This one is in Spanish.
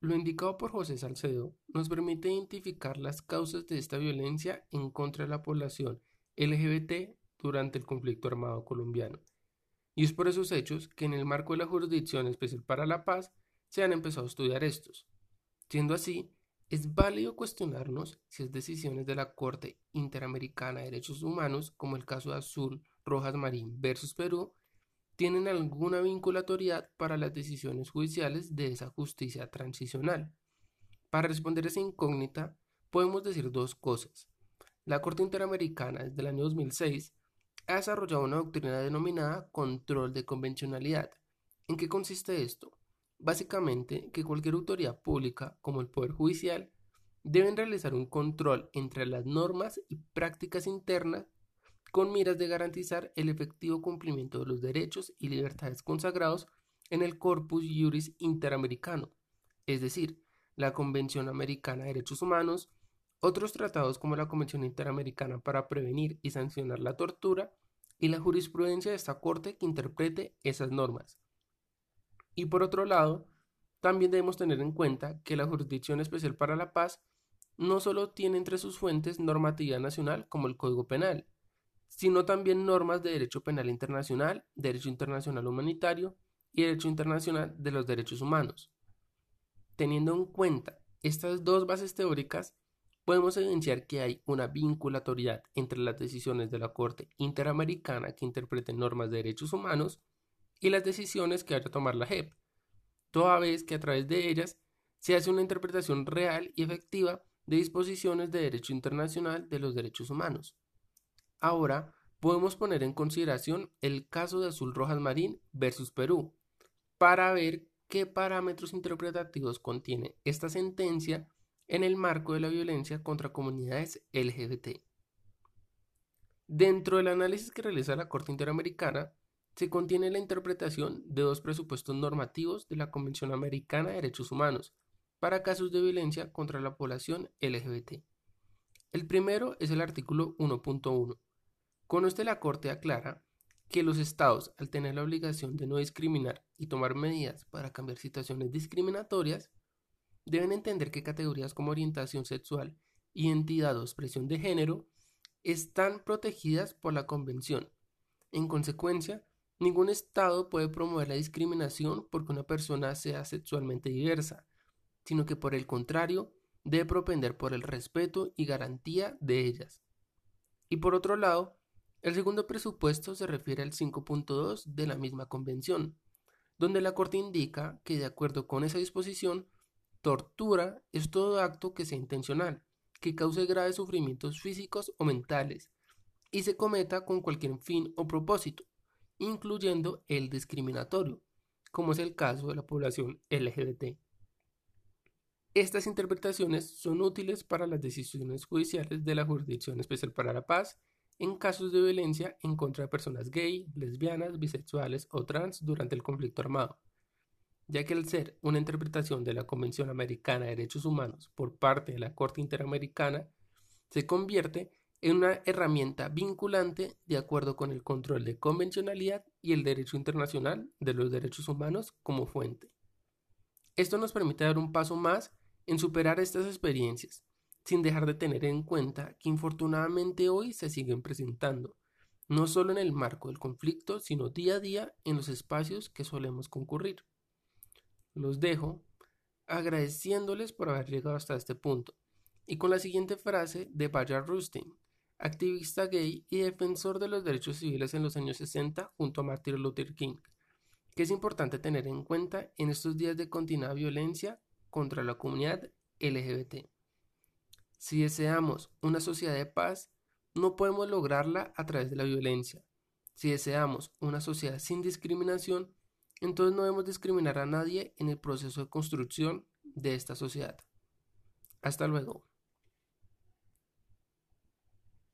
Lo indicado por José Salcedo nos permite identificar las causas de esta violencia en contra de la población LGBT durante el conflicto armado colombiano. Y es por esos hechos que en el marco de la Jurisdicción Especial para la Paz se han empezado a estudiar estos. Siendo así, es válido cuestionarnos si es decisiones de la Corte Interamericana de Derechos Humanos, como el caso de Azul Rojas Marín versus Perú, tienen alguna vinculatoriedad para las decisiones judiciales de esa justicia transicional. Para responder a esa incógnita, podemos decir dos cosas. La Corte Interamericana, desde el año 2006, ha desarrollado una doctrina denominada control de convencionalidad. ¿En qué consiste esto? Básicamente que cualquier autoridad pública, como el Poder Judicial, deben realizar un control entre las normas y prácticas internas con miras de garantizar el efectivo cumplimiento de los derechos y libertades consagrados en el Corpus Juris Interamericano, es decir, la Convención Americana de Derechos Humanos, otros tratados como la Convención Interamericana para prevenir y sancionar la tortura y la jurisprudencia de esta Corte que interprete esas normas. Y por otro lado, también debemos tener en cuenta que la Jurisdicción Especial para la Paz no solo tiene entre sus fuentes normatividad nacional como el Código Penal, sino también normas de derecho penal internacional, derecho internacional humanitario y derecho internacional de los derechos humanos. Teniendo en cuenta estas dos bases teóricas, podemos evidenciar que hay una vinculatoriedad entre las decisiones de la Corte Interamericana que interpreten normas de derechos humanos y las decisiones que vaya a tomar la JEP, toda vez que a través de ellas se hace una interpretación real y efectiva de disposiciones de derecho internacional de los derechos humanos. Ahora podemos poner en consideración el caso de Azul Rojas Marín versus Perú para ver qué parámetros interpretativos contiene esta sentencia en el marco de la violencia contra comunidades LGBT. Dentro del análisis que realiza la Corte Interamericana, se contiene la interpretación de dos presupuestos normativos de la Convención Americana de Derechos Humanos para casos de violencia contra la población LGBT. El primero es el artículo 1.1, con este la Corte aclara que los estados, al tener la obligación de no discriminar y tomar medidas para cambiar situaciones discriminatorias, deben entender que categorías como orientación sexual, identidad o expresión de género están protegidas por la Convención. En consecuencia, ningún Estado puede promover la discriminación porque una persona sea sexualmente diversa, sino que por el contrario, debe propender por el respeto y garantía de ellas. Y por otro lado, el segundo presupuesto se refiere al 5.2 de la misma convención, donde la Corte indica que de acuerdo con esa disposición, tortura es todo acto que sea intencional, que cause graves sufrimientos físicos o mentales, y se cometa con cualquier fin o propósito, incluyendo el discriminatorio, como es el caso de la población LGBT. Estas interpretaciones son útiles para las decisiones judiciales de la Jurisdicción Especial para la Paz en casos de violencia en contra de personas gay, lesbianas, bisexuales o trans durante el conflicto armado, ya que al ser una interpretación de la Convención Americana de Derechos Humanos por parte de la Corte Interamericana, se convierte en una herramienta vinculante de acuerdo con el control de convencionalidad y el derecho internacional de los derechos humanos como fuente. Esto nos permite dar un paso más en superar estas experiencias sin dejar de tener en cuenta que infortunadamente hoy se siguen presentando, no solo en el marco del conflicto, sino día a día en los espacios que solemos concurrir. Los dejo agradeciéndoles por haber llegado hasta este punto y con la siguiente frase de Bayard Rustin, activista gay y defensor de los derechos civiles en los años 60 junto a Martin Luther King, que es importante tener en cuenta en estos días de continua violencia contra la comunidad LGBT. Si deseamos una sociedad de paz, no podemos lograrla a través de la violencia. Si deseamos una sociedad sin discriminación, entonces no debemos discriminar a nadie en el proceso de construcción de esta sociedad. Hasta luego.